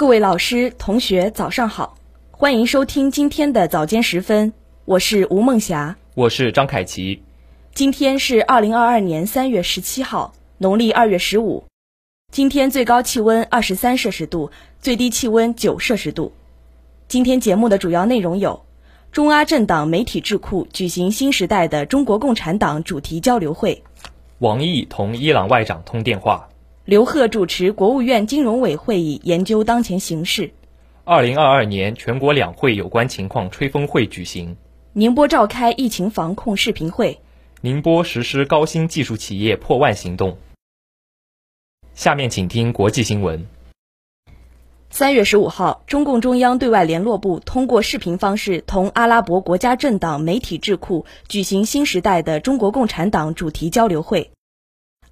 各位老师、同学，早上好，欢迎收听今天的早间时分，我是吴梦霞，我是张凯琪。今天是二零二二年三月十七号，农历二月十五。今天最高气温二十三摄氏度，最低气温九摄氏度。今天节目的主要内容有：中阿政党媒体智库举行新时代的中国共产党主题交流会；王毅同伊朗外长通电话。刘鹤主持国务院金融委会议，研究当前形势。二零二二年全国两会有关情况吹风会举行。宁波召开疫情防控视频会。宁波实施高新技术企业破万行动。下面请听国际新闻。三月十五号，中共中央对外联络部通过视频方式同阿拉伯国家政党媒体智库举行新时代的中国共产党主题交流会。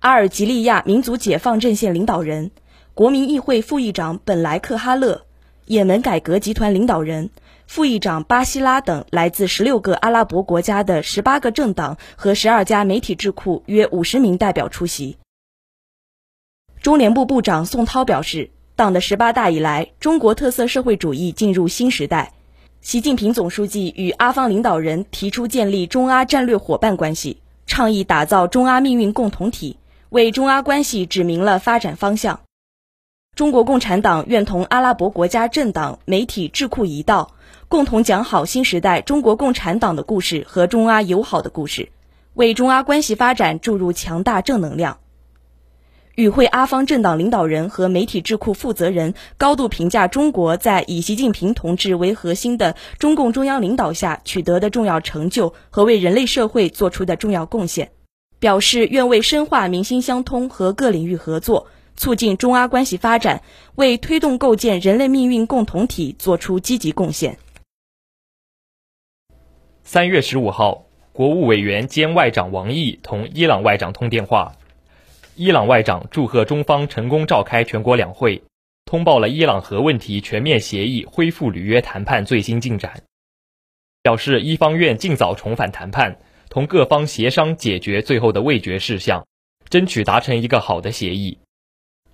阿尔及利亚民族解放阵线领导人、国民议会副议长本莱克哈勒、也门改革集团领导人、副议长巴西拉等来自十六个阿拉伯国家的十八个政党和十二家媒体智库约五十名代表出席。中联部部长宋涛表示，党的十八大以来，中国特色社会主义进入新时代。习近平总书记与阿方领导人提出建立中阿战略伙伴关系，倡议打造中阿命运共同体。为中阿关系指明了发展方向。中国共产党愿同阿拉伯国家政党、媒体、智库一道，共同讲好新时代中国共产党的故事和中阿友好的故事，为中阿关系发展注入强大正能量。与会阿方政党领导人和媒体智库负责人高度评价中国在以习近平同志为核心的中共中央领导下取得的重要成就和为人类社会做出的重要贡献。表示愿为深化民心相通和各领域合作，促进中阿关系发展，为推动构建人类命运共同体作出积极贡献。三月十五号，国务委员兼外长王毅同伊朗外长通电话，伊朗外长祝贺中方成功召开全国两会，通报了伊朗核问题全面协议恢复履约谈判最新进展，表示伊方愿尽早重返谈判。同各方协商解决最后的未决事项，争取达成一个好的协议。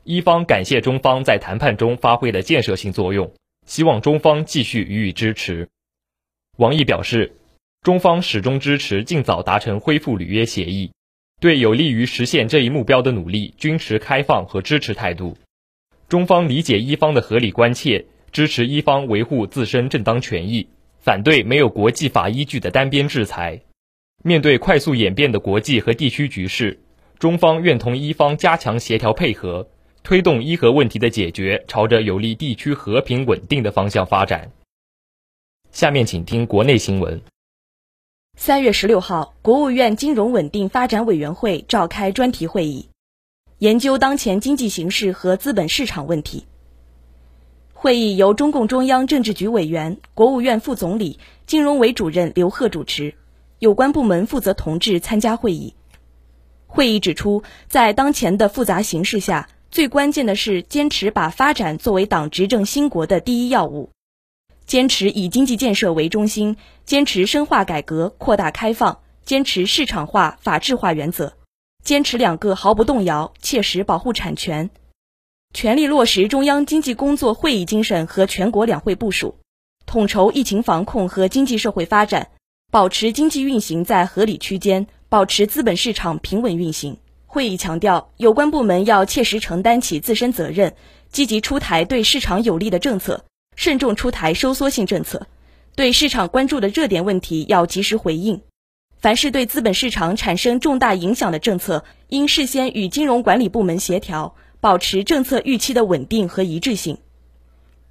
伊方感谢中方在谈判中发挥的建设性作用，希望中方继续予以支持。王毅表示，中方始终支持尽早达成恢复履约协议，对有利于实现这一目标的努力均持开放和支持态度。中方理解伊方的合理关切，支持伊方维护自身正当权益，反对没有国际法依据的单边制裁。面对快速演变的国际和地区局势，中方愿同伊方加强协调配合，推动伊核问题的解决朝着有利地区和平稳定的方向发展。下面请听国内新闻。三月十六号，国务院金融稳定发展委员会召开专题会议，研究当前经济形势和资本市场问题。会议由中共中央政治局委员、国务院副总理、金融委主任刘鹤主持。有关部门负责同志参加会议。会议指出，在当前的复杂形势下，最关键的是坚持把发展作为党执政兴国的第一要务，坚持以经济建设为中心，坚持深化改革、扩大开放，坚持市场化、法治化原则，坚持两个毫不动摇，切实保护产权，全力落实中央经济工作会议精神和全国两会部署，统筹疫情防控和经济社会发展。保持经济运行在合理区间，保持资本市场平稳运行。会议强调，有关部门要切实承担起自身责任，积极出台对市场有利的政策，慎重出台收缩性政策。对市场关注的热点问题要及时回应。凡是对资本市场产生重大影响的政策，应事先与金融管理部门协调，保持政策预期的稳定和一致性。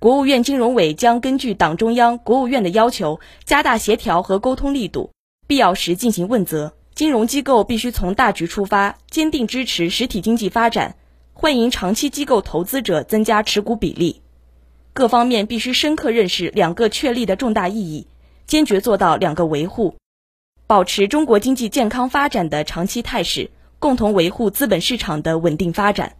国务院金融委将根据党中央、国务院的要求，加大协调和沟通力度，必要时进行问责。金融机构必须从大局出发，坚定支持实体经济发展，欢迎长期机构投资者增加持股比例。各方面必须深刻认识两个确立的重大意义，坚决做到两个维护，保持中国经济健康发展的长期态势，共同维护资本市场的稳定发展。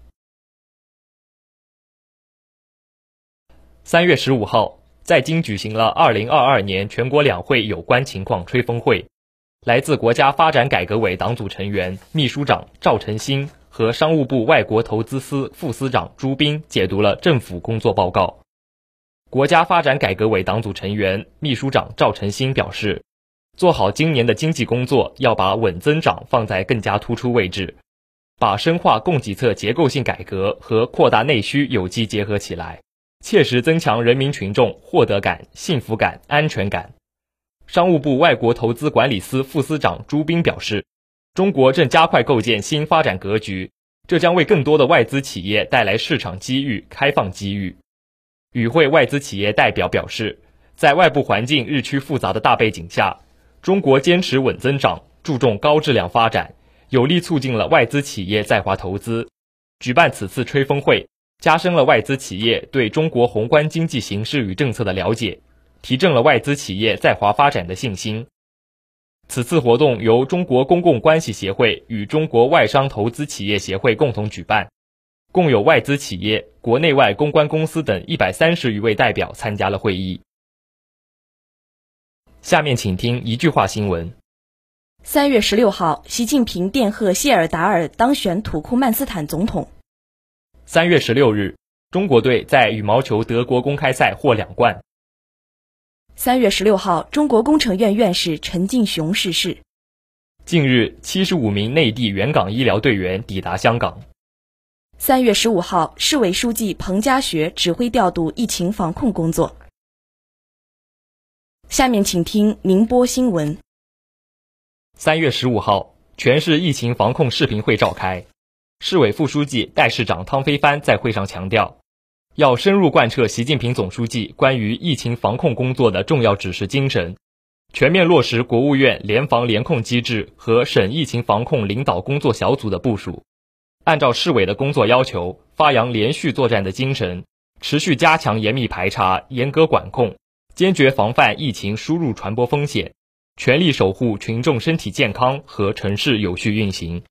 三月十五号，在京举行了二零二二年全国两会有关情况吹风会。来自国家发展改革委党组成员、秘书长赵辰昕和商务部外国投资司副司长朱斌解读了政府工作报告，国家发展改革委党组成员、秘书长赵辰昕表示，做好今年的经济工作，要把稳增长放在更加突出位置，把深化供给侧结构性改革和扩大内需有机结合起来，切实增强人民群众获得感、幸福感、安全感。商务部外国投资管理司副司长朱斌表示，中国正加快构建新发展格局，这将为更多的外资企业带来市场机遇、开放机遇。与会外资企业代表表示，在外部环境日趋复杂的大背景下，中国坚持稳增长，注重高质量发展，有力促进了外资企业在华投资。举办此次吹风会，加深了外资企业对中国宏观经济形势与政策的了解，提振了外资企业在华发展的信心。此次活动由中国公共关系协会与中国外商投资企业协会共同举办。共有外资企业、国内外公关公司等一百三十余位代表参加了会议。下面请听一句话新闻：三月十六号，习近平电贺谢尔达尔当选土库曼斯坦总统。三月十六日，中国队在羽毛球德国公开赛获两冠。三月十六号，中国工程院院士陈进雄逝世。近日，七十五名内地援港医疗队员抵达香港。三月十五号，市委书记彭家学指挥调度疫情防控工作。下面请听宁波新闻。三月十五号，全市疫情防控视频会召开，市委副书记、代市长汤飞帆在会上强调，要深入贯彻习近平总书记关于疫情防控工作的重要指示精神，全面落实国务院联防联控机制和省疫情防控领导工作小组的部署。按照市委的工作要求，发扬连续作战的精神，持续加强严密排查、严格管控，坚决防范疫情输入传播风险，全力守护群众身体健康和城市有序运行。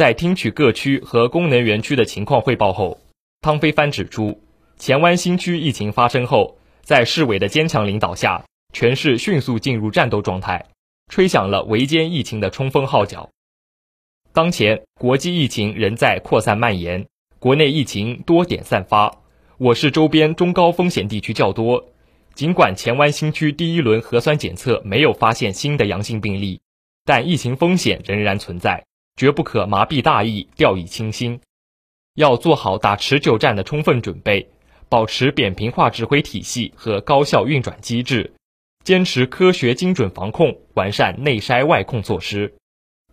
在听取各区和功能园区的情况汇报后，汤飞帆指出，前湾新区疫情发生后，在市委的坚强领导下，全市迅速进入战斗状态，吹响了围歼疫情的冲锋号角。当前国际疫情仍在扩散蔓延，国内疫情多点散发，我市周边中高风险地区较多。尽管前湾新区第一轮核酸检测没有发现新的阳性病例，但疫情风险仍然存在，绝不可麻痹大意、掉以轻心。要做好打持久战的充分准备，保持扁平化指挥体系和高效运转机制，坚持科学精准防控，完善内筛外控措施。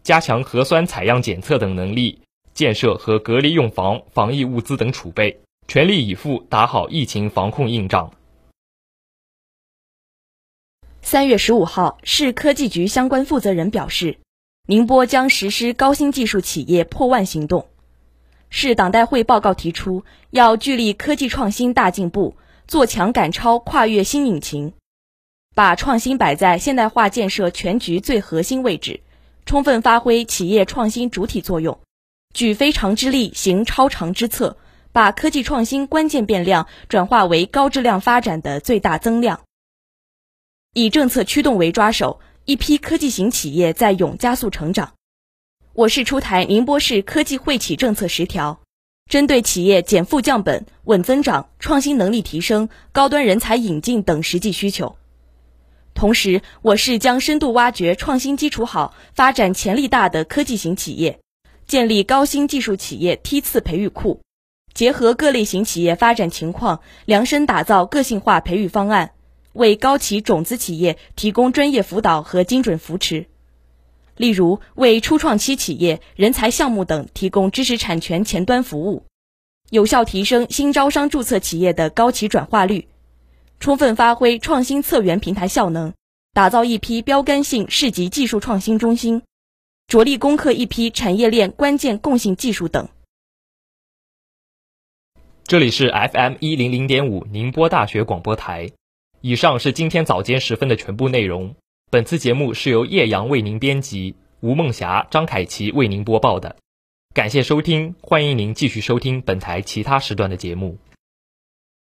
加强核酸采样检测等能力，建设和隔离用房、防疫物资等储备，全力以赴打好疫情防控硬仗。三月十五号，市科技局相关负责人表示，宁波将实施高新技术企业破万行动。市党代会报告提出，要聚力科技创新大进步，做强赶超跨越新引擎，把创新摆在现代化建设全局最核心位置。充分发挥企业创新主体作用，举非常之力，行超常之策，把科技创新关键变量转化为高质量发展的最大增量。以政策驱动为抓手，一批科技型企业在永加速成长。我市出台宁波市科技惠企政策十条，针对企业减负降本、稳增长、创新能力提升、高端人才引进等实际需求。同时，我市将深度挖掘创新基础好、发展潜力大的科技型企业，建立高新技术企业梯次培育库，结合各类型企业发展情况，量身打造个性化培育方案，为高企种子企业提供专业辅导和精准扶持。例如，为初创期企业、人才项目等提供知识产权前端服务，有效提升新招商注册企业的高企转化率。充分发挥创新策源平台效能，打造一批标杆性市级技术创新中心，着力攻克一批产业链关键共性技术等。这里是 FM 一零零点五宁波大学广播台。以上是今天早间时分的全部内容。本次节目是由叶阳为您编辑，吴梦霞、张凯琪为您播报的。感谢收听，欢迎您继续收听本台其他时段的节目。